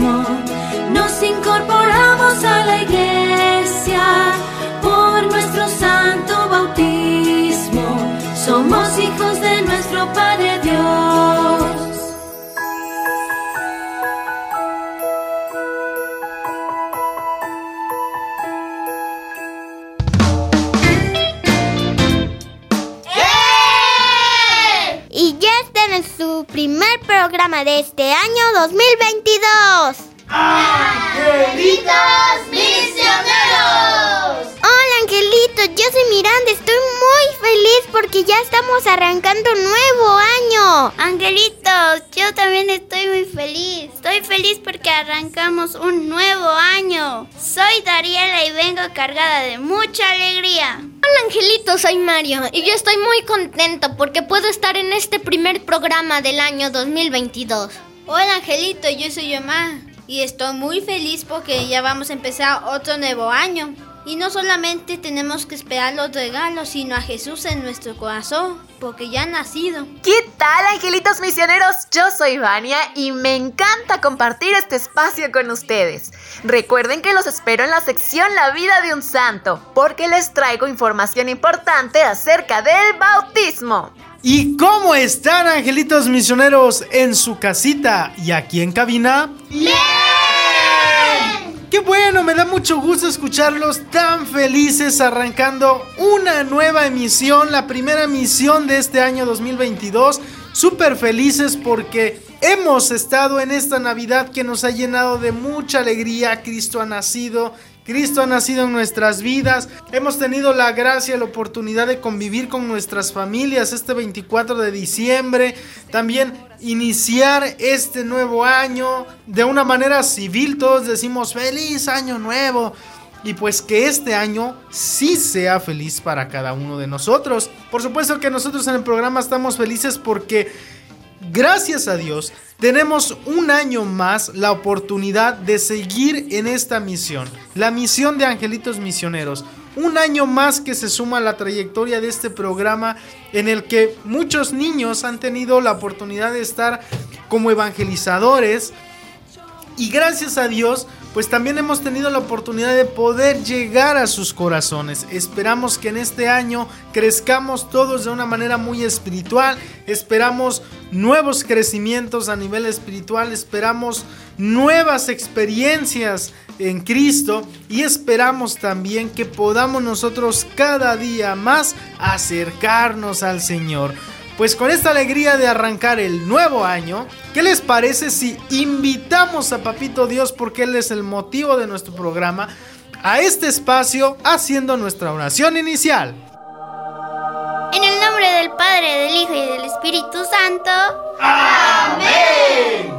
Nos incorporamos a la iglesia. Por nuestro santo bautismo somos hijos de nuestro Padre programa de este año 2022. ¡Angelitos Misioneros! Hola angelitos, yo soy Miranda, estoy muy feliz porque ya estamos arrancando un nuevo año. Angelitos, yo también estoy muy feliz. Estoy feliz porque arrancamos un nuevo año. Soy Dariela y vengo cargada de mucha alegría. Hola Angelito, soy Mario y yo estoy muy contento porque puedo estar en este primer programa del año 2022. Hola Angelito, yo soy Yomar y estoy muy feliz porque ya vamos a empezar otro nuevo año. Y no solamente tenemos que esperar los regalos, sino a Jesús en nuestro corazón, porque ya ha nacido. ¿Qué tal, angelitos misioneros? Yo soy Vania y me encanta compartir este espacio con ustedes. Recuerden que los espero en la sección La vida de un santo, porque les traigo información importante acerca del bautismo. ¿Y cómo están angelitos misioneros en su casita y aquí en cabina? Qué bueno, me da mucho gusto escucharlos tan felices arrancando una nueva emisión, la primera emisión de este año 2022. Súper felices porque hemos estado en esta Navidad que nos ha llenado de mucha alegría. Cristo ha nacido. Cristo ha nacido en nuestras vidas. Hemos tenido la gracia la oportunidad de convivir con nuestras familias este 24 de diciembre. También iniciar este nuevo año de una manera civil. Todos decimos feliz año nuevo. Y pues que este año sí sea feliz para cada uno de nosotros. Por supuesto que nosotros en el programa estamos felices porque gracias a Dios tenemos un año más la oportunidad de seguir en esta misión. La misión de Angelitos Misioneros. Un año más que se suma a la trayectoria de este programa en el que muchos niños han tenido la oportunidad de estar como evangelizadores. Y gracias a Dios, pues también hemos tenido la oportunidad de poder llegar a sus corazones. Esperamos que en este año crezcamos todos de una manera muy espiritual. Esperamos nuevos crecimientos a nivel espiritual. Esperamos nuevas experiencias en Cristo. Y esperamos también que podamos nosotros cada día más acercarnos al Señor. Pues con esta alegría de arrancar el nuevo año, ¿qué les parece si invitamos a Papito Dios, porque Él es el motivo de nuestro programa, a este espacio haciendo nuestra oración inicial? En el nombre del Padre, del Hijo y del Espíritu Santo. ¡Amén!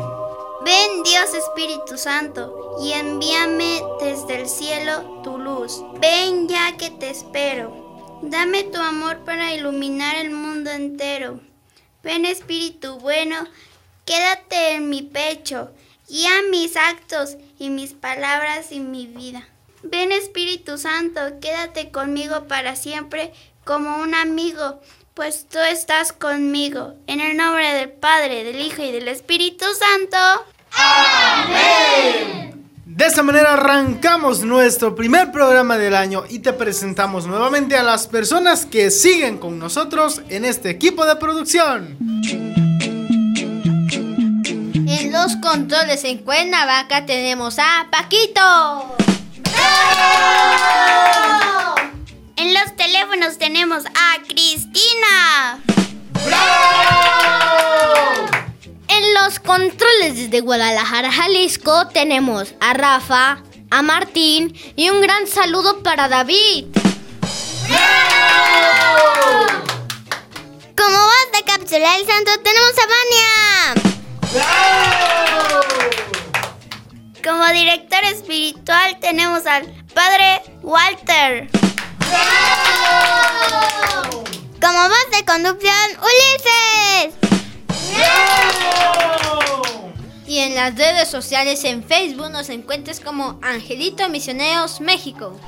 Ven Dios Espíritu Santo y envíame desde el cielo tu luz. Ven ya que te espero. Dame tu amor para iluminar el mundo entero. Ven Espíritu bueno, quédate en mi pecho. Guía mis actos y mis palabras y mi vida. Ven Espíritu Santo, quédate conmigo para siempre como un amigo. pues tú estás conmigo. En el nombre del Padre, del Hijo y del Espíritu Santo. Amén. De esta manera arrancamos nuestro primer programa del año y te presentamos nuevamente a las personas que siguen con nosotros en este equipo de producción. En los controles en Cuernavaca tenemos a Paquito. En los teléfonos tenemos a Cristina. En los controles desde Guadalajara, Jalisco, tenemos a Rafa, a Martín y un gran saludo para David. Como voz de cápsula del santo tenemos a Vania. Como director espiritual tenemos al Padre Walter. Como voz de conducción, Ulises. Y en las redes sociales en Facebook nos encuentres como Angelito Misioneros México.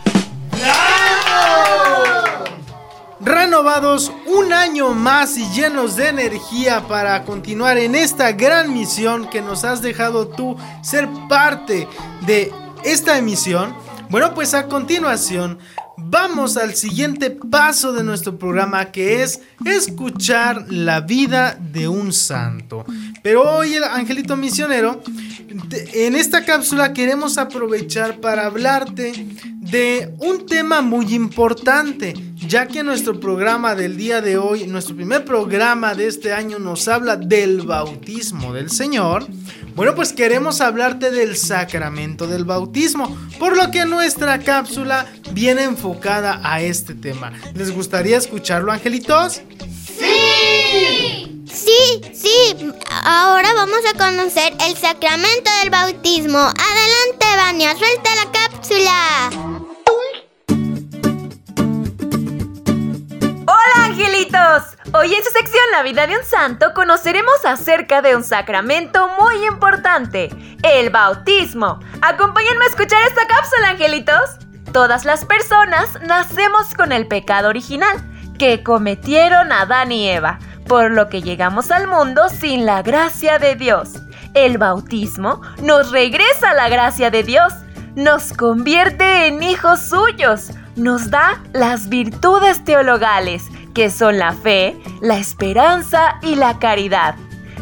Renovados un año más y llenos de energía para continuar en esta gran misión que nos has dejado tú ser parte de esta emisión. Bueno, pues a continuación vamos al siguiente paso de nuestro programa que es escuchar la vida de un santo. Pero hoy el Angelito Misionero, en esta cápsula queremos aprovechar para hablarte de un tema muy importante, ya que nuestro programa del día de hoy, nuestro primer programa de este año nos habla del bautismo del Señor. Bueno, pues queremos hablarte del sacramento del bautismo, por lo que nuestra cápsula viene enfocada a este tema. ¿Les gustaría escucharlo, angelitos? Sí. Sí, sí. Ahora vamos a conocer el sacramento del bautismo. Adelante, Vania, suelta la cápsula. Hoy en su sección La vida de un santo conoceremos acerca de un sacramento muy importante, el bautismo. Acompáñenme a escuchar esta cápsula, angelitos. Todas las personas nacemos con el pecado original que cometieron Adán y Eva, por lo que llegamos al mundo sin la gracia de Dios. El bautismo nos regresa la gracia de Dios, nos convierte en hijos suyos, nos da las virtudes teologales, que son la fe, la esperanza y la caridad.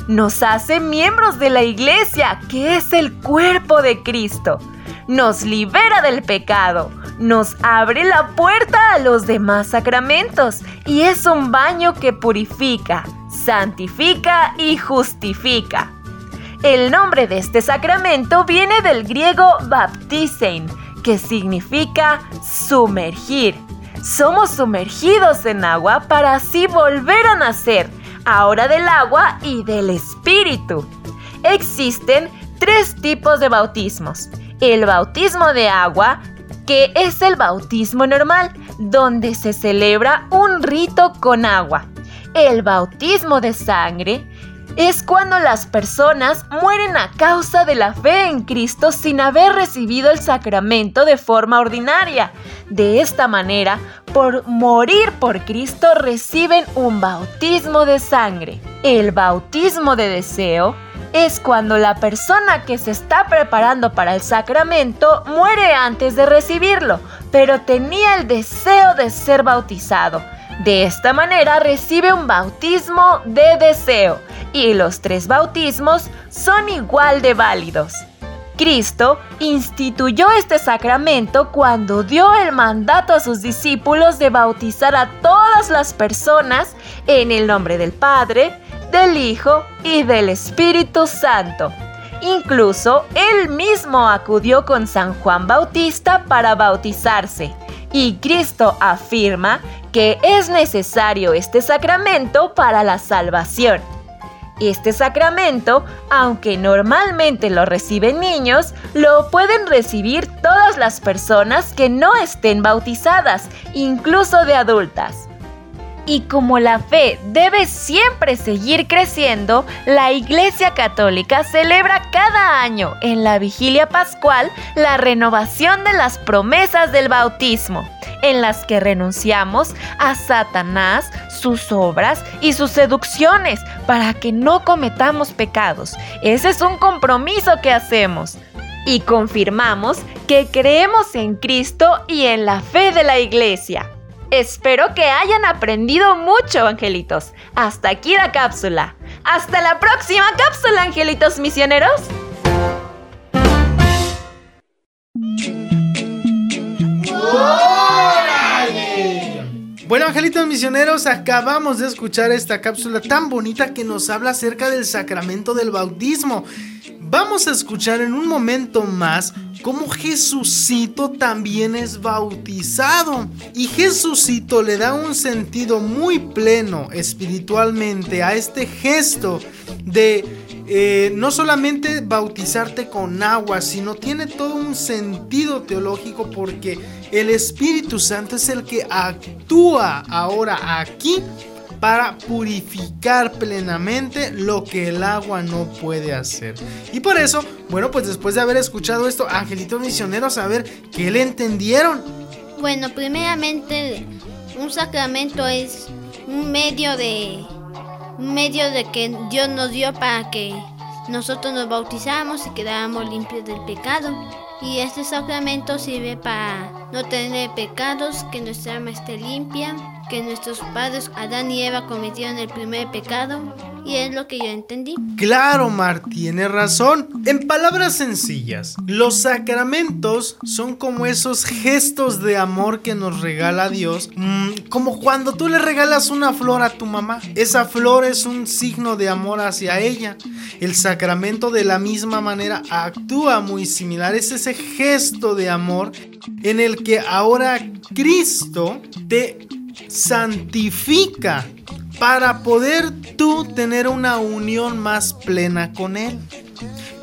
Nos hace miembros de la iglesia, que es el cuerpo de Cristo. Nos libera del pecado, nos abre la puerta a los demás sacramentos y es un baño que purifica, santifica y justifica. El nombre de este sacramento viene del griego baptisein, que significa sumergir. Somos sumergidos en agua para así volver a nacer, ahora del agua y del espíritu. Existen tres tipos de bautismos. El bautismo de agua, que es el bautismo normal, donde se celebra un rito con agua. El bautismo de sangre es cuando las personas mueren a causa de la fe en Cristo sin haber recibido el sacramento de forma ordinaria. De esta manera, por morir por Cristo reciben un bautismo de sangre. El bautismo de deseo es cuando la persona que se está preparando para el sacramento muere antes de recibirlo, pero tenía el deseo de ser bautizado. De esta manera recibe un bautismo de deseo y los tres bautismos son igual de válidos. Cristo instituyó este sacramento cuando dio el mandato a sus discípulos de bautizar a todas las personas en el nombre del Padre, del Hijo y del Espíritu Santo. Incluso él mismo acudió con San Juan Bautista para bautizarse. Y Cristo afirma que es necesario este sacramento para la salvación. Este sacramento, aunque normalmente lo reciben niños, lo pueden recibir todas las personas que no estén bautizadas, incluso de adultas. Y como la fe debe siempre seguir creciendo, la Iglesia Católica celebra cada año en la vigilia pascual la renovación de las promesas del bautismo, en las que renunciamos a Satanás, sus obras y sus seducciones para que no cometamos pecados. Ese es un compromiso que hacemos. Y confirmamos que creemos en Cristo y en la fe de la iglesia. Espero que hayan aprendido mucho, angelitos. Hasta aquí la cápsula. Hasta la próxima cápsula, angelitos misioneros. Bueno, angelitos misioneros, acabamos de escuchar esta cápsula tan bonita que nos habla acerca del sacramento del bautismo. Vamos a escuchar en un momento más cómo Jesucito también es bautizado. Y Jesucito le da un sentido muy pleno espiritualmente a este gesto de eh, no solamente bautizarte con agua, sino tiene todo un sentido teológico porque el Espíritu Santo es el que actúa ahora aquí para purificar plenamente lo que el agua no puede hacer. Y por eso, bueno, pues después de haber escuchado esto, angelitos misioneros, a ver qué le entendieron. Bueno, primeramente, un sacramento es un medio de medio de que Dios nos dio para que nosotros nos bautizamos y quedáramos limpios del pecado. Y este sacramento sirve para no tener pecados, que nuestra alma esté limpia, que nuestros padres Adán y Eva cometieron el primer pecado. Y es lo que yo entendí. Claro, Mar, tiene razón. En palabras sencillas, los sacramentos son como esos gestos de amor que nos regala Dios. Mm, como cuando tú le regalas una flor a tu mamá. Esa flor es un signo de amor hacia ella. El sacramento de la misma manera actúa muy similar. Es ese gesto de amor en el que ahora Cristo te santifica para poder tú tener una unión más plena con Él.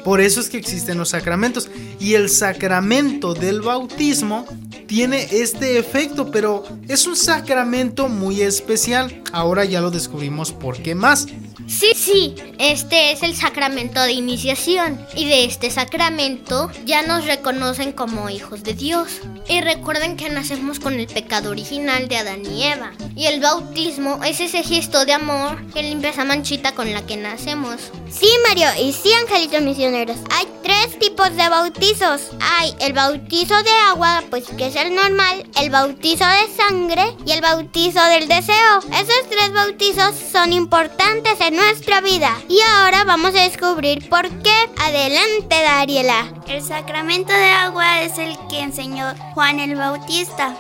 Por eso es que existen los sacramentos. Y el sacramento del bautismo tiene este efecto, pero es un sacramento muy especial. Ahora ya lo descubrimos por qué más. Sí, sí, este es el sacramento de iniciación y de este sacramento ya nos reconocen como hijos de Dios. Y recuerden que nacemos con el pecado original de Adán y Eva. Y el bautismo es ese gesto de amor que limpia esa manchita con la que nacemos. Sí, Mario, y sí, angelitos misioneros. Hay tres tipos de bautizos. Hay el bautizo de agua, pues que es el normal, el bautizo de sangre y el bautizo del deseo. Esos tres bautizos son importantes en nuestra vida. Y ahora vamos a descubrir por qué. Adelante, Dariela. El sacramento de agua es el que enseñó Juan el Bautista.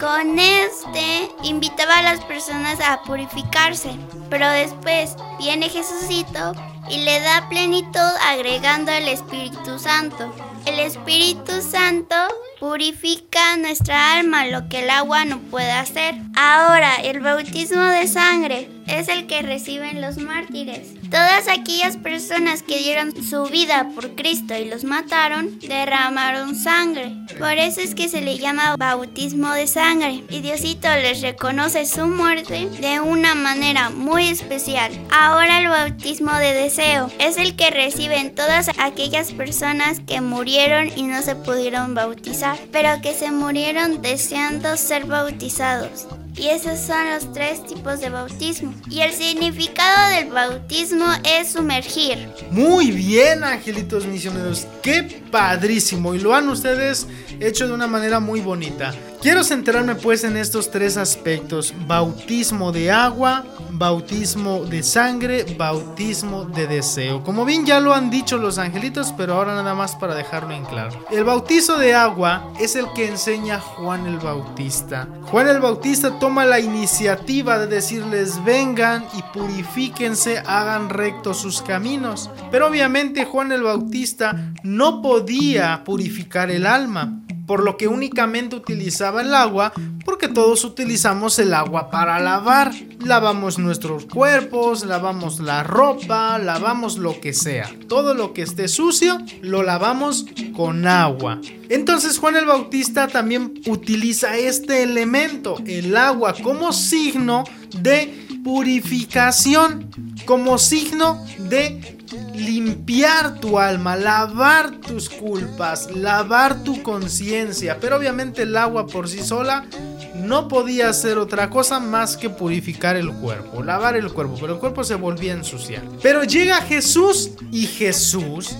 Con este invitaba a las personas a purificarse, pero después viene Jesucito y le da plenitud agregando el Espíritu Santo. El Espíritu Santo purifica nuestra alma, lo que el agua no puede hacer. Ahora, el bautismo de sangre es el que reciben los mártires. Todas aquellas personas que dieron su vida por Cristo y los mataron, derramaron sangre. Por eso es que se le llama bautismo de sangre. Y Diosito les reconoce su muerte de una manera muy especial. Ahora el bautismo de deseo es el que reciben todas aquellas personas que murieron y no se pudieron bautizar, pero que se murieron deseando ser bautizados. Y esos son los tres tipos de bautismo. Y el significado del bautismo es sumergir. Muy bien, angelitos misioneros. Qué padrísimo. Y lo han ustedes hecho de una manera muy bonita. Quiero centrarme pues en estos tres aspectos. Bautismo de agua, bautismo de sangre, bautismo de deseo. Como bien ya lo han dicho los angelitos, pero ahora nada más para dejarlo en claro. El bautizo de agua es el que enseña Juan el Bautista. Juan el Bautista toma la iniciativa de decirles vengan y purifíquense, hagan rectos sus caminos. Pero obviamente Juan el Bautista no podía purificar el alma por lo que únicamente utilizaba el agua, porque todos utilizamos el agua para lavar. Lavamos nuestros cuerpos, lavamos la ropa, lavamos lo que sea. Todo lo que esté sucio lo lavamos con agua. Entonces Juan el Bautista también utiliza este elemento, el agua, como signo de purificación, como signo de limpiar tu alma, lavar tus culpas, lavar tu conciencia. Pero obviamente el agua por sí sola no podía hacer otra cosa más que purificar el cuerpo, lavar el cuerpo, pero el cuerpo se volvía a ensuciar. Pero llega Jesús y Jesús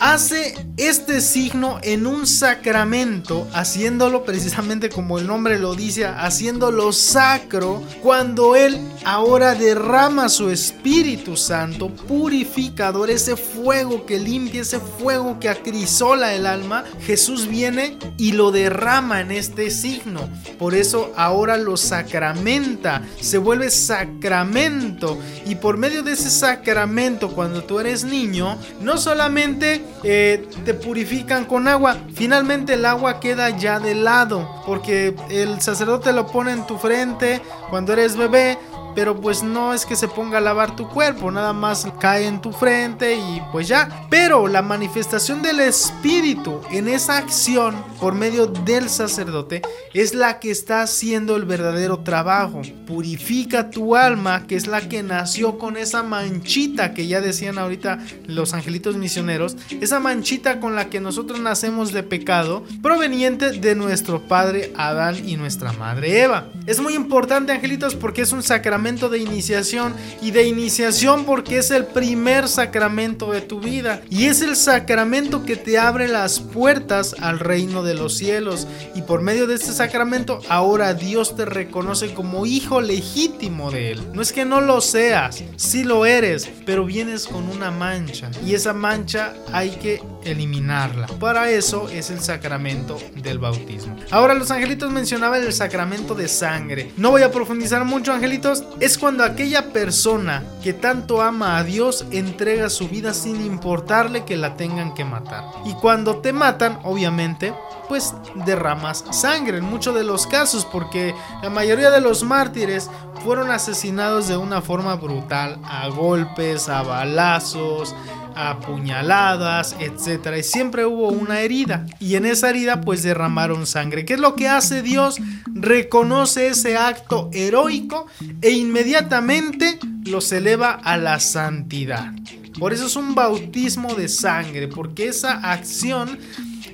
hace este signo en un sacramento, haciéndolo precisamente como el nombre lo dice, haciéndolo sacro, cuando Él ahora derrama su Espíritu Santo, purificador, ese fuego que limpia, ese fuego que acrisola el alma, Jesús viene y lo derrama en este signo. Por eso ahora lo sacramenta, se vuelve sacramento. Y por medio de ese sacramento, cuando tú eres niño, no solamente eh, te purifican con agua. Finalmente el agua queda ya de lado, porque el sacerdote lo pone en tu frente cuando eres bebé pero pues no es que se ponga a lavar tu cuerpo, nada más cae en tu frente y pues ya. Pero la manifestación del Espíritu en esa acción por medio del sacerdote es la que está haciendo el verdadero trabajo. Purifica tu alma, que es la que nació con esa manchita que ya decían ahorita los angelitos misioneros, esa manchita con la que nosotros nacemos de pecado, proveniente de nuestro padre Adán y nuestra madre Eva. Es muy importante, angelitos, porque es un sacramento de iniciación y de iniciación porque es el primer sacramento de tu vida y es el sacramento que te abre las puertas al reino de los cielos y por medio de este sacramento ahora Dios te reconoce como hijo legítimo de él. No es que no lo seas, sí lo eres, pero vienes con una mancha y esa mancha hay que eliminarla. Para eso es el sacramento del bautismo. Ahora los angelitos mencionaban el sacramento de sangre. No voy a profundizar mucho, angelitos, es cuando aquella persona que tanto ama a Dios entrega su vida sin importarle que la tengan que matar. Y cuando te matan, obviamente, pues derramas sangre en muchos de los casos, porque la mayoría de los mártires fueron asesinados de una forma brutal, a golpes, a balazos, apuñaladas, etcétera, y siempre hubo una herida y en esa herida pues derramaron sangre. ¿Qué es lo que hace Dios? Reconoce ese acto heroico e inmediatamente los eleva a la santidad. Por eso es un bautismo de sangre, porque esa acción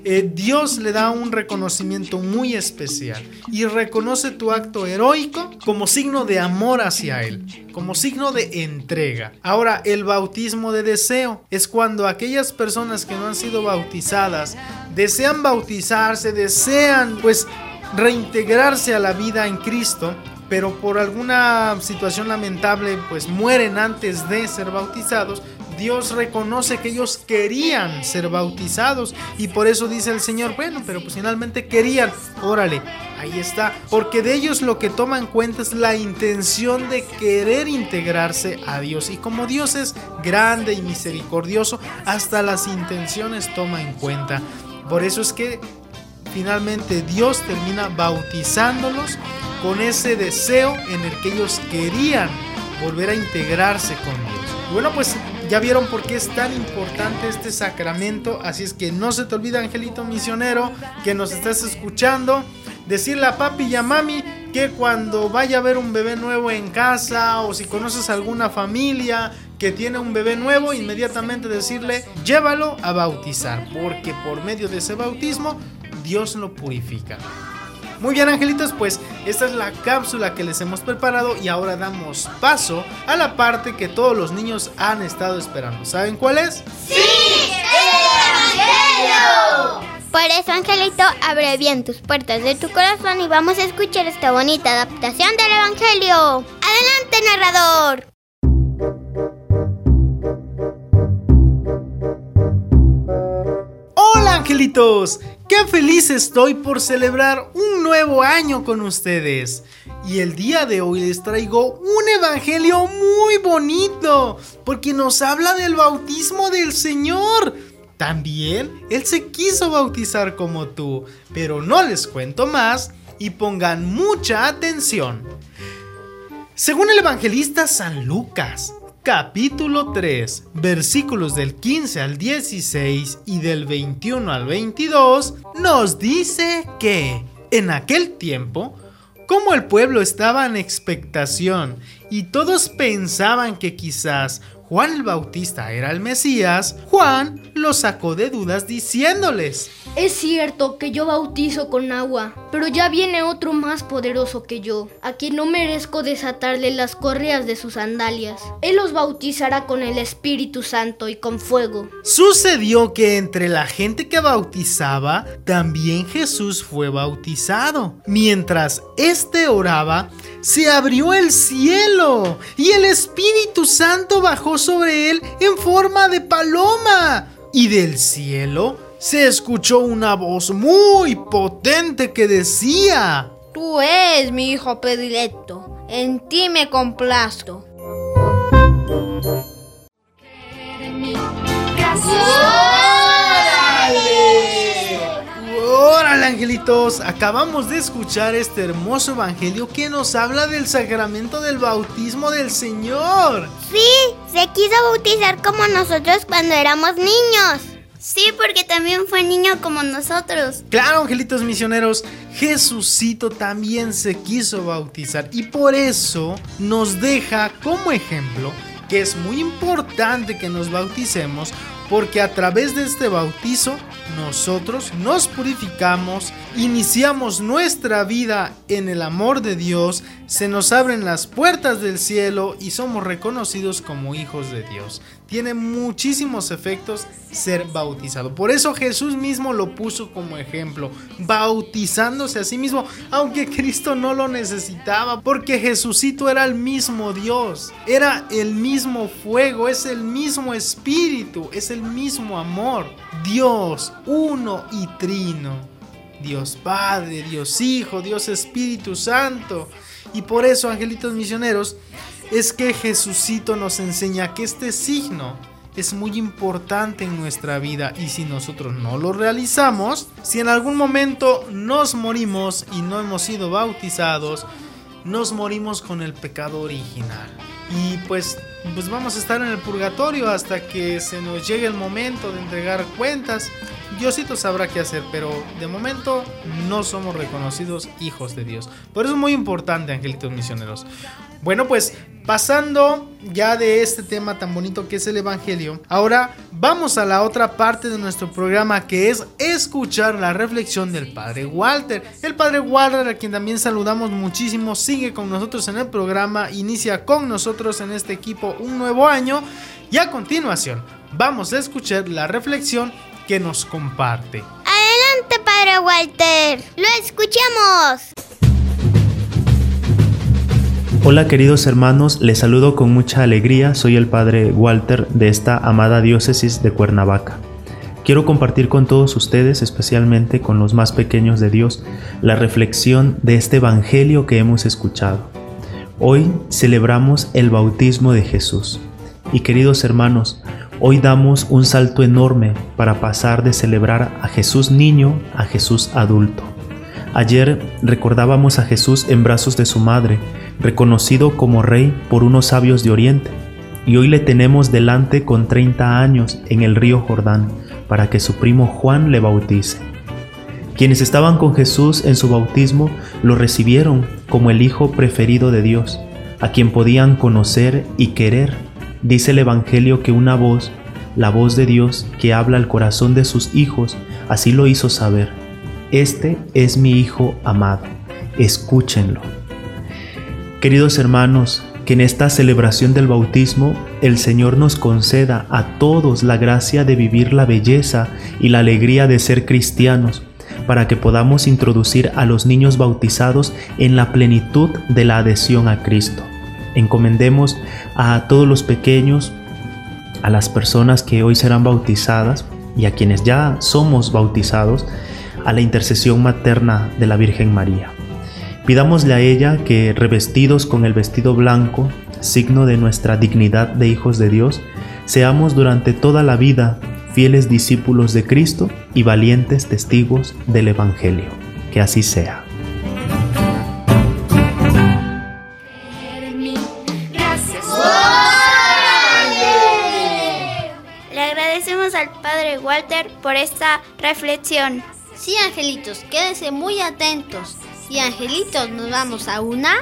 eh, Dios le da un reconocimiento muy especial y reconoce tu acto heroico como signo de amor hacia Él, como signo de entrega. Ahora, el bautismo de deseo es cuando aquellas personas que no han sido bautizadas desean bautizarse, desean pues reintegrarse a la vida en Cristo pero por alguna situación lamentable pues mueren antes de ser bautizados, Dios reconoce que ellos querían ser bautizados y por eso dice el Señor, bueno, pero pues finalmente querían, órale, ahí está, porque de ellos lo que toma en cuenta es la intención de querer integrarse a Dios y como Dios es grande y misericordioso, hasta las intenciones toma en cuenta. Por eso es que finalmente Dios termina bautizándolos con ese deseo en el que ellos querían volver a integrarse con Dios. bueno, pues ya vieron por qué es tan importante este sacramento, así es que no se te olvide, Angelito Misionero, que nos estás escuchando, decirle a papi y a mami que cuando vaya a ver un bebé nuevo en casa o si conoces alguna familia que tiene un bebé nuevo, inmediatamente decirle, llévalo a bautizar, porque por medio de ese bautismo Dios lo purifica. Muy bien, angelitos, pues esta es la cápsula que les hemos preparado y ahora damos paso a la parte que todos los niños han estado esperando. ¿Saben cuál es? ¡Sí! ¡El Evangelio! Por eso, Angelito, abre bien tus puertas de tu corazón y vamos a escuchar esta bonita adaptación del Evangelio. ¡Adelante, narrador! ¡Hola, angelitos! ¡Qué feliz estoy por celebrar un nuevo año con ustedes! Y el día de hoy les traigo un evangelio muy bonito, porque nos habla del bautismo del Señor. También Él se quiso bautizar como tú, pero no les cuento más y pongan mucha atención. Según el evangelista San Lucas, capítulo 3, versículos del 15 al 16 y del 21 al 22, nos dice que en aquel tiempo, como el pueblo estaba en expectación y todos pensaban que quizás Juan el Bautista era el Mesías, Juan los sacó de dudas diciéndoles, Es cierto que yo bautizo con agua, pero ya viene otro más poderoso que yo, a quien no merezco desatarle las correas de sus sandalias. Él los bautizará con el Espíritu Santo y con fuego. Sucedió que entre la gente que bautizaba, también Jesús fue bautizado. Mientras éste oraba, se abrió el cielo y el Espíritu Santo bajó sobre él en forma de paloma. Y del cielo se escuchó una voz muy potente que decía, Tú eres mi hijo predilecto, en ti me complazco. ¡Órale, angelitos! Acabamos de escuchar este hermoso evangelio que nos habla del sacramento del bautismo del Señor. Sí, se quiso bautizar como nosotros cuando éramos niños. Sí, porque también fue niño como nosotros. Claro, angelitos misioneros, Jesucito también se quiso bautizar y por eso nos deja como ejemplo que es muy importante que nos bauticemos porque a través de este bautizo nosotros nos purificamos, iniciamos nuestra vida en el amor de Dios, se nos abren las puertas del cielo y somos reconocidos como hijos de Dios. Tiene muchísimos efectos ser bautizado. Por eso Jesús mismo lo puso como ejemplo, bautizándose a sí mismo, aunque Cristo no lo necesitaba, porque Jesucito era el mismo Dios, era el mismo fuego, es el mismo espíritu, es el mismo amor. Dios, uno y trino. Dios Padre, Dios Hijo, Dios Espíritu Santo. Y por eso, angelitos misioneros, es que Jesucito nos enseña que este signo es muy importante en nuestra vida y si nosotros no lo realizamos, si en algún momento nos morimos y no hemos sido bautizados, nos morimos con el pecado original. Y pues, pues vamos a estar en el purgatorio hasta que se nos llegue el momento de entregar cuentas. Diosito sabrá qué hacer, pero de momento no somos reconocidos hijos de Dios. Por eso es muy importante, angelitos misioneros. Bueno, pues pasando ya de este tema tan bonito que es el Evangelio, ahora vamos a la otra parte de nuestro programa que es escuchar la reflexión del Padre Walter. El Padre Walter, a quien también saludamos muchísimo, sigue con nosotros en el programa, inicia con nosotros en este equipo un nuevo año y a continuación vamos a escuchar la reflexión que nos comparte. Adelante, Padre Walter. Lo escuchamos. Hola queridos hermanos, les saludo con mucha alegría, soy el Padre Walter de esta amada diócesis de Cuernavaca. Quiero compartir con todos ustedes, especialmente con los más pequeños de Dios, la reflexión de este Evangelio que hemos escuchado. Hoy celebramos el bautismo de Jesús. Y queridos hermanos, hoy damos un salto enorme para pasar de celebrar a Jesús niño a Jesús adulto. Ayer recordábamos a Jesús en brazos de su madre, reconocido como rey por unos sabios de Oriente, y hoy le tenemos delante con 30 años en el río Jordán para que su primo Juan le bautice. Quienes estaban con Jesús en su bautismo lo recibieron como el Hijo preferido de Dios, a quien podían conocer y querer. Dice el Evangelio que una voz, la voz de Dios que habla al corazón de sus hijos, así lo hizo saber. Este es mi Hijo amado, escúchenlo. Queridos hermanos, que en esta celebración del bautismo el Señor nos conceda a todos la gracia de vivir la belleza y la alegría de ser cristianos, para que podamos introducir a los niños bautizados en la plenitud de la adhesión a Cristo. Encomendemos a todos los pequeños, a las personas que hoy serán bautizadas y a quienes ya somos bautizados, a la intercesión materna de la Virgen María. Pidámosle a ella que, revestidos con el vestido blanco, signo de nuestra dignidad de hijos de Dios, seamos durante toda la vida fieles discípulos de Cristo y valientes testigos del Evangelio. Que así sea. Le agradecemos al Padre Walter por esta reflexión. Sí, angelitos, quédense muy atentos y Angelitos nos vamos a una.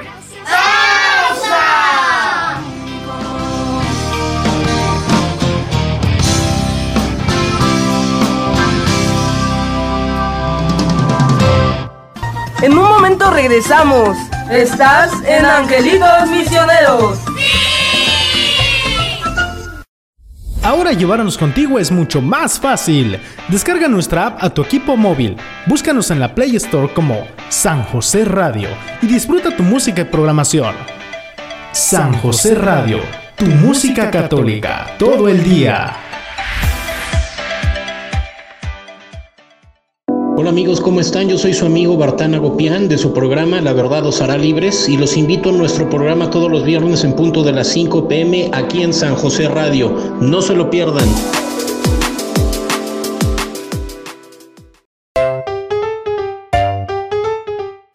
En un momento regresamos. Estás en Angelitos Misioneros. ¡Sí! Ahora llevarnos contigo es mucho más fácil. Descarga nuestra app a tu equipo móvil. Búscanos en la Play Store como San José Radio y disfruta tu música y programación. San José Radio, tu música católica, todo el día. Hola amigos, ¿cómo están? Yo soy su amigo Bartana Gopián de su programa La Verdad os hará libres y los invito a nuestro programa todos los viernes en punto de las 5 pm aquí en San José Radio. No se lo pierdan.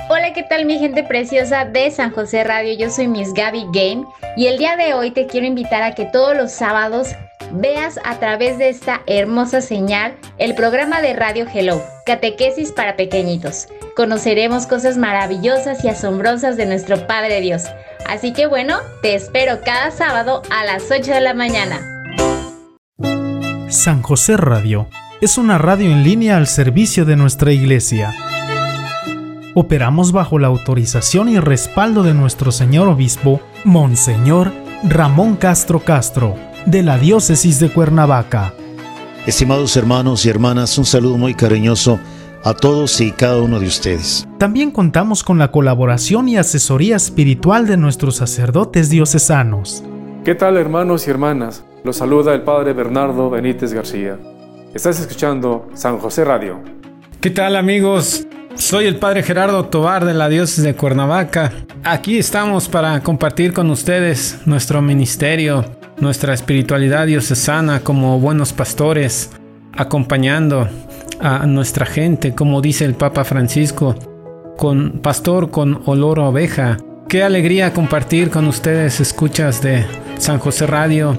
Hola, ¿qué tal mi gente preciosa de San José Radio? Yo soy Miss Gaby Game y el día de hoy te quiero invitar a que todos los sábados veas a través de esta hermosa señal el programa de Radio Hello, Catequesis para Pequeñitos. Conoceremos cosas maravillosas y asombrosas de nuestro Padre Dios. Así que bueno, te espero cada sábado a las 8 de la mañana. San José Radio es una radio en línea al servicio de nuestra iglesia. Operamos bajo la autorización y respaldo de nuestro señor obispo, Monseñor Ramón Castro Castro de la diócesis de Cuernavaca. Estimados hermanos y hermanas, un saludo muy cariñoso a todos y cada uno de ustedes. También contamos con la colaboración y asesoría espiritual de nuestros sacerdotes diocesanos. ¿Qué tal hermanos y hermanas? Los saluda el Padre Bernardo Benítez García. Estás escuchando San José Radio. ¿Qué tal amigos? Soy el Padre Gerardo Tobar de la Diócesis de Cuernavaca. Aquí estamos para compartir con ustedes nuestro ministerio nuestra espiritualidad diocesana como buenos pastores, acompañando a nuestra gente, como dice el Papa Francisco, con pastor con olor a oveja. Qué alegría compartir con ustedes escuchas de San José Radio.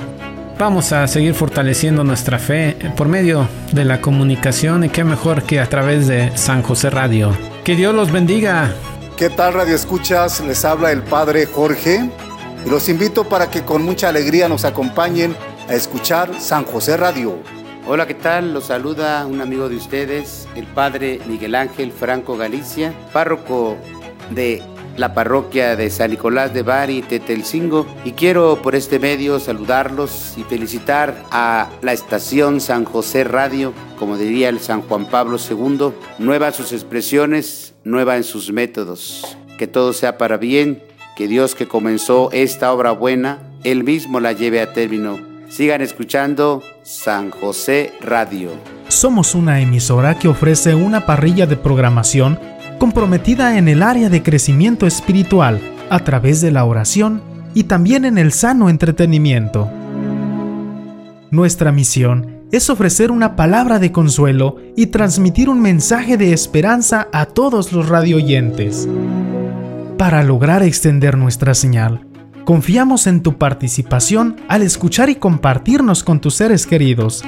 Vamos a seguir fortaleciendo nuestra fe por medio de la comunicación y qué mejor que a través de San José Radio. Que Dios los bendiga. ¿Qué tal Radio Escuchas? Les habla el Padre Jorge y los invito para que con mucha alegría nos acompañen a escuchar San José Radio. Hola, ¿qué tal? Los saluda un amigo de ustedes, el Padre Miguel Ángel Franco Galicia, párroco de la parroquia de San Nicolás de Bari, Tetelcingo, y quiero por este medio saludarlos y felicitar a la estación San José Radio, como diría el San Juan Pablo II, nueva en sus expresiones, nueva en sus métodos. Que todo sea para bien que Dios que comenzó esta obra buena, Él mismo la lleve a término. Sigan escuchando San José Radio. Somos una emisora que ofrece una parrilla de programación comprometida en el área de crecimiento espiritual a través de la oración y también en el sano entretenimiento. Nuestra misión es ofrecer una palabra de consuelo y transmitir un mensaje de esperanza a todos los radioyentes. Para lograr extender nuestra señal, confiamos en tu participación al escuchar y compartirnos con tus seres queridos.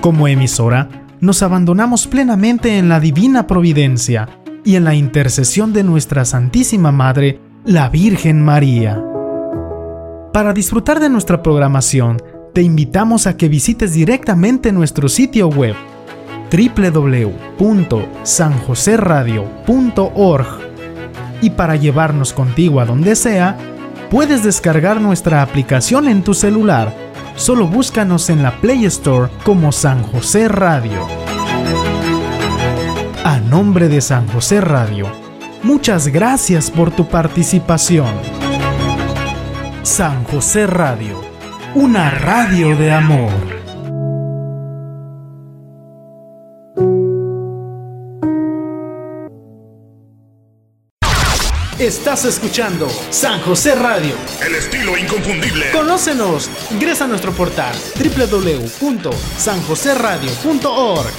Como emisora, nos abandonamos plenamente en la divina providencia y en la intercesión de nuestra Santísima Madre, la Virgen María. Para disfrutar de nuestra programación, te invitamos a que visites directamente nuestro sitio web www.sanjoseradio.org y para llevarnos contigo a donde sea, puedes descargar nuestra aplicación en tu celular. Solo búscanos en la Play Store como San José Radio. A nombre de San José Radio, muchas gracias por tu participación. San José Radio, una radio de amor. Estás escuchando San José Radio. El estilo inconfundible. Conócenos. Ingresa a nuestro portal www.sanjoseradio.org.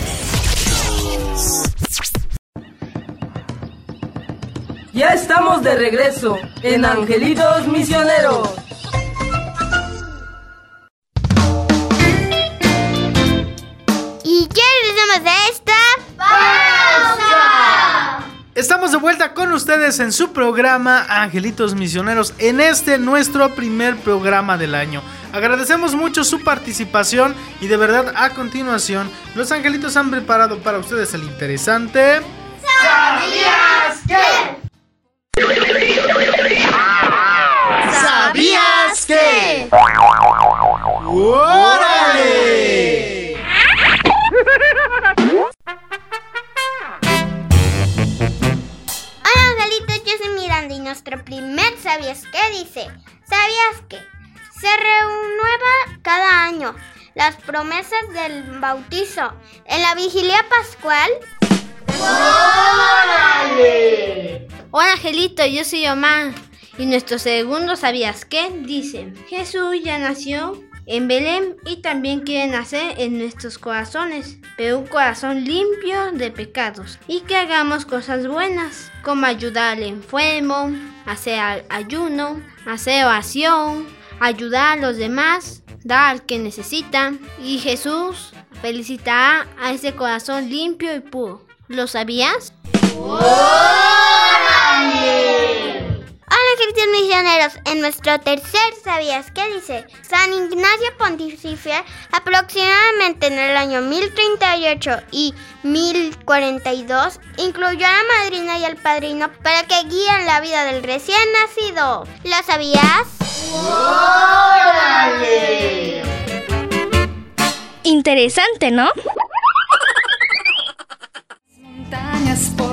Ya estamos de regreso en Angelitos Misioneros. De vuelta con ustedes en su programa Angelitos Misioneros, en este nuestro primer programa del año. Agradecemos mucho su participación y de verdad a continuación los angelitos han preparado para ustedes el interesante... ¿Sabías qué? ¿Sabías qué? ¡Órale! Y nuestro primer ¿Sabías qué? dice ¿Sabías qué? Se renueva cada año las promesas del bautizo en la vigilia pascual. ¡Órale! Hola Angelito, yo soy Omar y nuestro segundo ¿Sabías qué? dice Jesús ya nació en Belén y también quiere nacer en nuestros corazones, pero un corazón limpio de pecados y que hagamos cosas buenas, como ayudar al enfermo, hacer ayuno, hacer oración, ayudar a los demás, dar al que necesita y Jesús felicitará a ese corazón limpio y puro. ¿Lo sabías? Hola en nuestro tercer ¿Sabías qué? dice San Ignacio Pontificia aproximadamente en el año 1038 y 1042 incluyó a la madrina y al padrino para que guíen la vida del recién nacido. ¿Lo sabías? ¡Órale! Interesante, ¿no?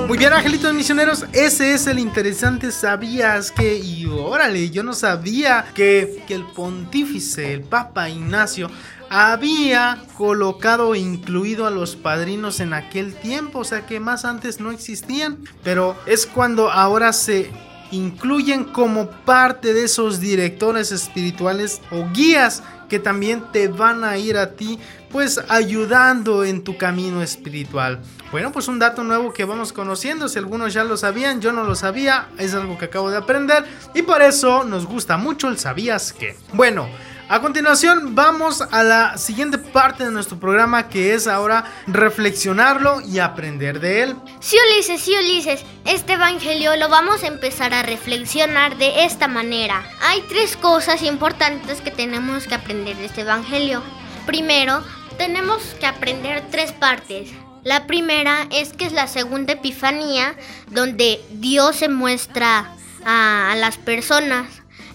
Muy bien, angelitos misioneros, ese es el interesante. ¿Sabías que? Y órale, yo no sabía que, que el pontífice, el Papa Ignacio, había colocado e incluido a los padrinos en aquel tiempo, o sea que más antes no existían, pero es cuando ahora se incluyen como parte de esos directores espirituales o guías que también te van a ir a ti pues ayudando en tu camino espiritual. Bueno, pues un dato nuevo que vamos conociendo, si algunos ya lo sabían, yo no lo sabía, es algo que acabo de aprender y por eso nos gusta mucho el sabías que. Bueno, a continuación vamos a la siguiente parte de nuestro programa que es ahora reflexionarlo y aprender de él. Sí, Ulises, sí, Ulises, este evangelio lo vamos a empezar a reflexionar de esta manera. Hay tres cosas importantes que tenemos que aprender de este evangelio. Primero, tenemos que aprender tres partes. La primera es que es la segunda epifanía donde Dios se muestra a, las personas.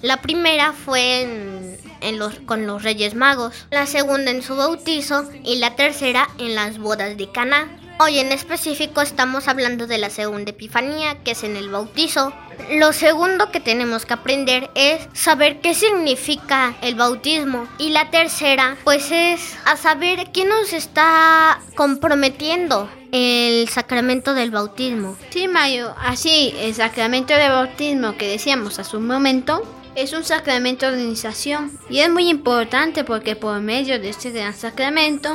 La primera fue en, en los, con los Reyes Magos, la segunda en su bautizo y la tercera en las bodas de Caná. Hoy en específico estamos hablando de la segunda epifanía, que es en el bautizo. Lo segundo que tenemos que aprender es saber qué significa el bautismo. Y la tercera, pues es a saber qué nos está comprometiendo el sacramento del bautismo. Sí, Mayo, así, el sacramento del bautismo que decíamos hace un momento es un sacramento de iniciación y es muy importante porque por medio de este gran sacramento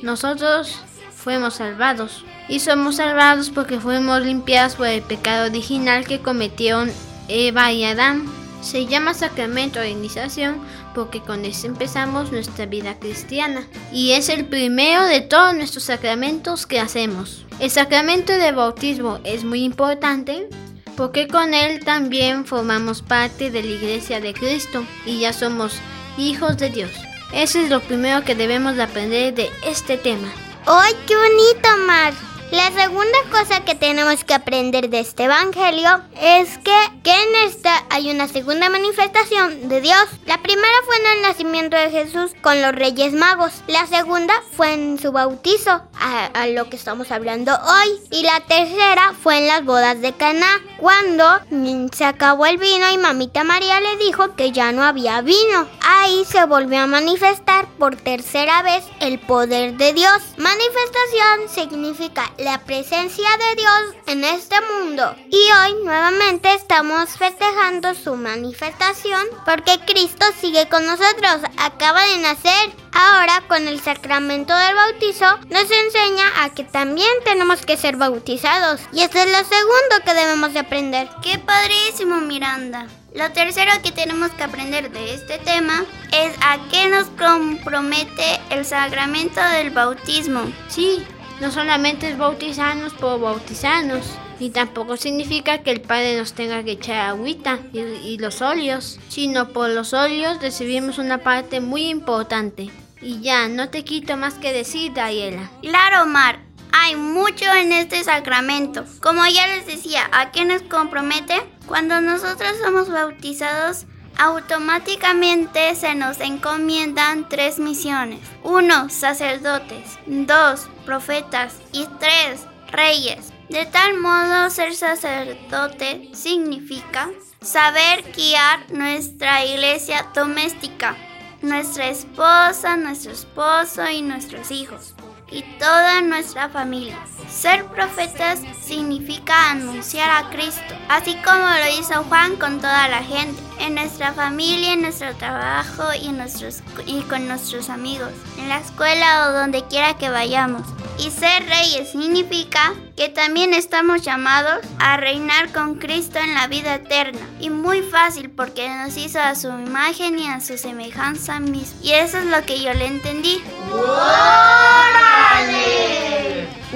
nosotros fuimos salvados. Y somos salvados porque fuimos limpiados por el pecado original que cometieron Eva y Adán. Se llama sacramento de iniciación porque con este empezamos nuestra vida cristiana. Y es el primero de todos nuestros sacramentos que hacemos. El sacramento de bautismo es muy importante porque con él también formamos parte de la iglesia de Cristo y ya somos hijos de Dios. Eso es lo primero que debemos de aprender de este tema. ¡Ay, qué bonito, Mar! La segunda cosa que tenemos que aprender de este evangelio es que, que en esta hay una segunda manifestación de Dios. La primera fue en el nacimiento de Jesús con los Reyes Magos. La segunda fue en su bautizo, a, lo que estamos hablando hoy. Y la tercera fue en las bodas de Caná, cuando se acabó el vino y mamita María le dijo que ya no había vino. Ahí se volvió a manifestar por tercera vez el poder de Dios. Manifestación significa la presencia de Dios en este mundo. Y hoy nuevamente estamos festejando su manifestación porque Cristo sigue con nosotros, acaba de nacer. Ahora con el sacramento del bautizo nos enseña a que también tenemos que ser bautizados. Y esto es lo segundo que debemos de aprender. ¡Qué padrísimo, Miranda! Lo tercero que tenemos que aprender de este tema es a qué nos compromete el sacramento del bautismo. Sí, no solamente es bautizarnos por bautizarnos, y tampoco significa que el Padre nos tenga que echar agüita y, y, los óleos, sino por los óleos recibimos una parte muy importante. Y ya, no te quito más que decir, Dayela. Claro, Mar. Hay mucho en este sacramento. Como ya les decía, ¿a qué nos compromete? Cuando nosotros somos bautizados, automáticamente se nos encomiendan tres misiones. Uno, sacerdotes. Dos, profetas. Y tres, reyes. De tal modo, ser sacerdote significa saber guiar nuestra iglesia doméstica, nuestra esposa, nuestro esposo y nuestros hijos, y toda nuestra familia. Ser profetas significa anunciar a Cristo, así como lo hizo Juan con toda la gente, en nuestra familia, en nuestro trabajo y, nuestros, y con nuestros amigos, en la escuela o donde quiera que vayamos. Y ser reyes significa que también estamos llamados a reinar con Cristo en la vida eterna. Y muy fácil porque nos hizo a su imagen y a su semejanza misma. Y eso es lo que yo le entendí. ¡Órale!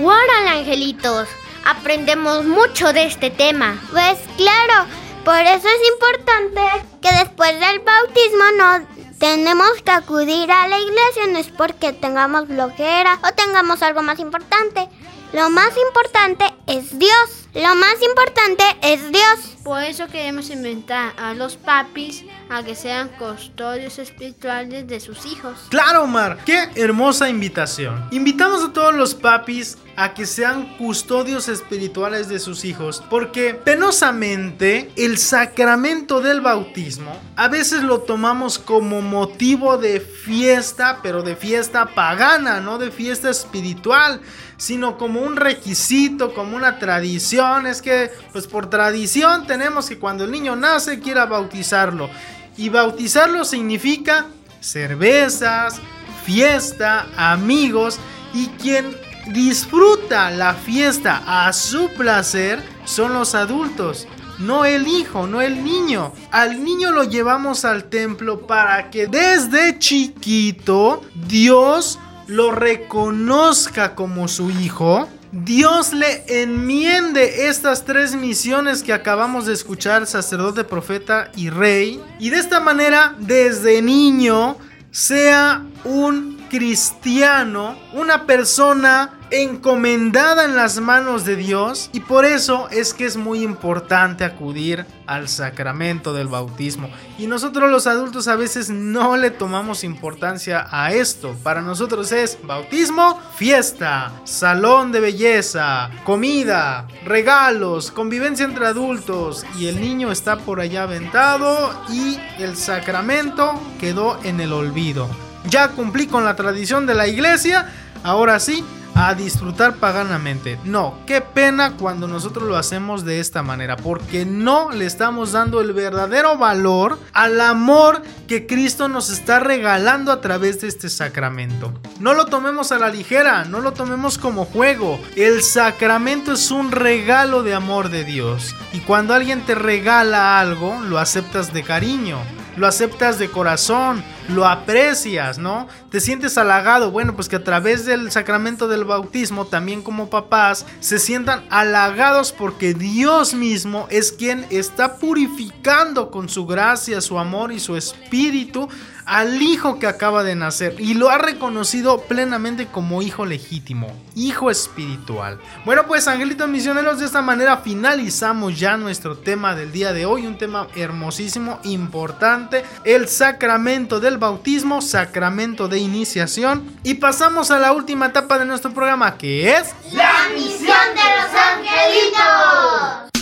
¡Órale, angelitos! Aprendemos mucho de este tema. Pues claro, por eso es importante que después del bautismo no tenemos que acudir a la iglesia, no es porque tengamos flojera o tengamos algo más importante. Lo más importante es Dios. Lo más importante es Dios. Por eso queremos inventar a los papis a que sean custodios espirituales de sus hijos. Claro, Omar, qué hermosa invitación. Invitamos a todos los papis a que sean custodios espirituales de sus hijos, porque penosamente el sacramento del bautismo a veces lo tomamos como motivo de fiesta, pero de fiesta pagana, no de fiesta espiritual, sino como un requisito, como una tradición. Es que, pues por tradición tenemos que cuando el niño nace quiera bautizarlo. Y bautizarlo significa cervezas, fiesta, amigos y quien disfruta la fiesta a su placer son los adultos. No el hijo, no el niño. Al niño lo llevamos al templo para que desde chiquito Dios lo reconozca como su hijo. Dios le enmiende estas tres misiones que acabamos de escuchar, sacerdote, profeta y rey. Y de esta manera, desde niño, sea un cristiano, una persona encomendada en las manos de Dios y por eso es que es muy importante acudir al sacramento del bautismo. Y nosotros los adultos a veces no le tomamos importancia a esto. Para nosotros es bautismo, fiesta, salón de belleza, comida, regalos, convivencia entre adultos y el niño está por allá aventado y el sacramento quedó en el olvido. Ya cumplí con la tradición de la iglesia, ahora sí, a disfrutar paganamente. No, qué pena cuando nosotros lo hacemos de esta manera, porque no le estamos dando el verdadero valor al amor que Cristo nos está regalando a través de este sacramento. No lo tomemos a la ligera, no lo tomemos como juego. El sacramento es un regalo de amor de Dios. Y cuando alguien te regala algo, lo aceptas de cariño lo aceptas de corazón, lo aprecias, ¿no? Te sientes halagado. Bueno, pues que a través del sacramento del bautismo, también como papás, se sientan halagados porque Dios mismo es quien está purificando con su gracia, su amor y su espíritu al hijo que acaba de nacer y lo ha reconocido plenamente como hijo legítimo, hijo espiritual. Bueno, pues angelitos misioneros, de esta manera finalizamos ya nuestro tema del día de hoy, un tema hermosísimo, importante, el sacramento del bautismo, sacramento de iniciación y pasamos a la última etapa de nuestro programa que es la misión de los angelitos.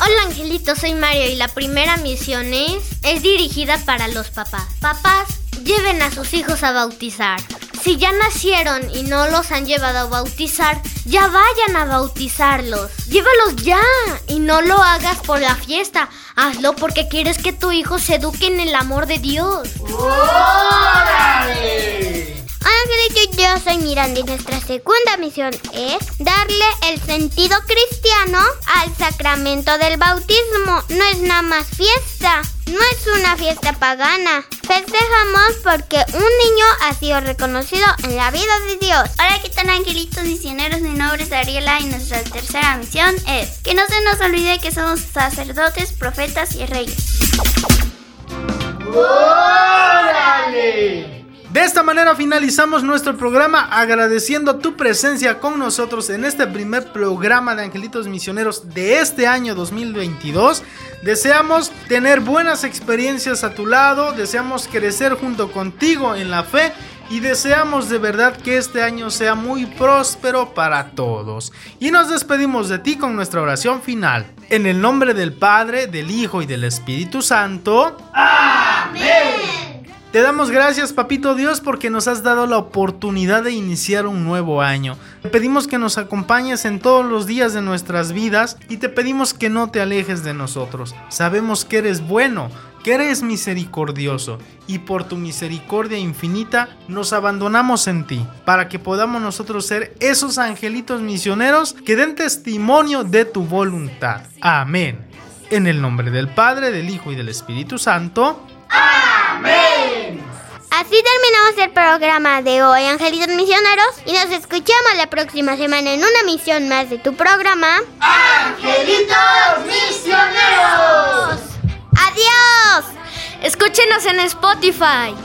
Hola angelitos, soy Mario y la primera misión es, es dirigida para los papás. Papás, lleven a sus hijos a bautizar. Si ya nacieron y no los han llevado a bautizar, ya vayan a bautizarlos. Llévalos ya y no lo hagas por la fiesta. Hazlo porque quieres que tu hijo se eduque en el amor de Dios. ¡Órale! Angelito, yo soy Miranda y nuestra segunda misión es darle el sentido cristiano al sacramento del bautismo. No es nada más fiesta, no es una fiesta pagana. Festejamos porque un niño ha sido reconocido en la vida de Dios. Hola, ¿qué tal angelitos misioneros? Mi nombre es Ariela y nuestra tercera misión es que no se nos olvide que somos sacerdotes, profetas y reyes. ¡Órale! De esta manera finalizamos nuestro programa agradeciendo tu presencia con nosotros en este primer programa de Angelitos Misioneros de este año 2022. Deseamos tener buenas experiencias a tu lado, deseamos crecer junto contigo en la fe y deseamos de verdad que este año sea muy próspero para todos. Y nos despedimos de ti con nuestra oración final. En el nombre del Padre, del Hijo y del Espíritu Santo. Amén. Te damos gracias, Papito Dios, porque nos has dado la oportunidad de iniciar un nuevo año. Te pedimos que nos acompañes en todos los días de nuestras vidas y te pedimos que no te alejes de nosotros. Sabemos que eres bueno, que eres misericordioso y por tu misericordia infinita nos abandonamos en ti, para que podamos nosotros ser esos angelitos misioneros que den testimonio de tu voluntad. Amén. En el nombre del Padre, del Hijo y del Espíritu Santo. Amén. Así terminamos el programa de hoy, Angelitos Misioneros, y nos escuchamos la próxima semana en una misión más de tu programa. Angelitos Misioneros. Adiós. Escúchenos en Spotify.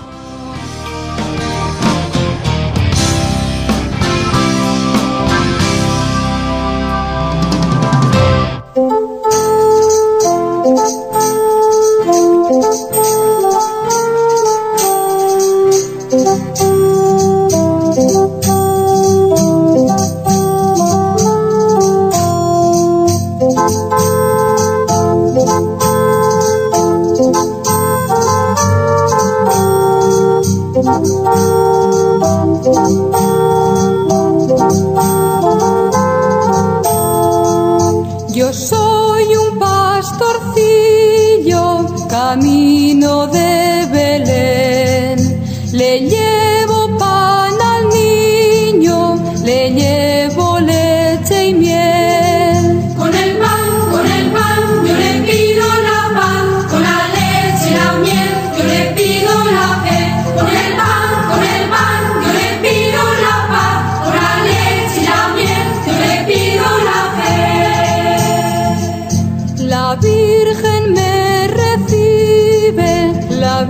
Programa, pero estaremos contigo la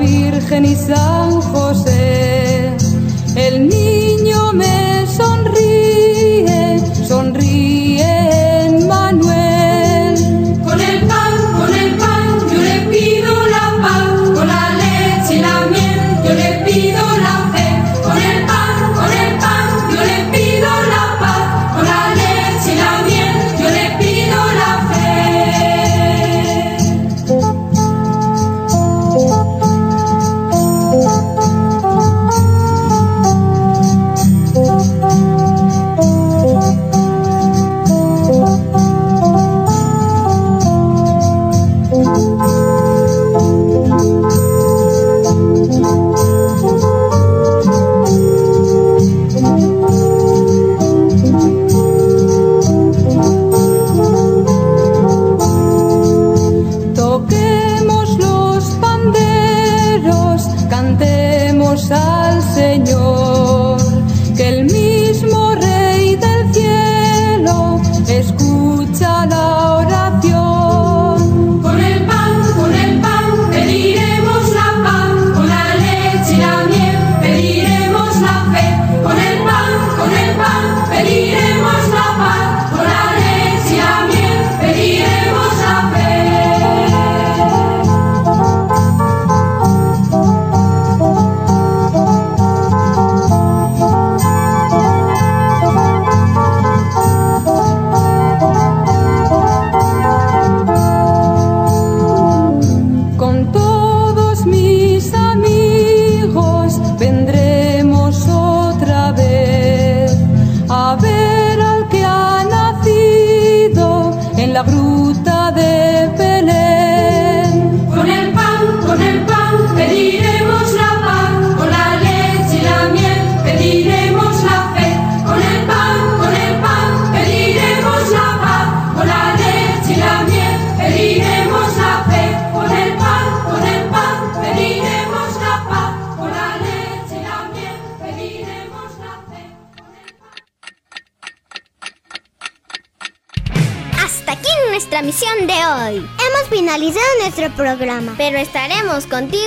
próxima semana. En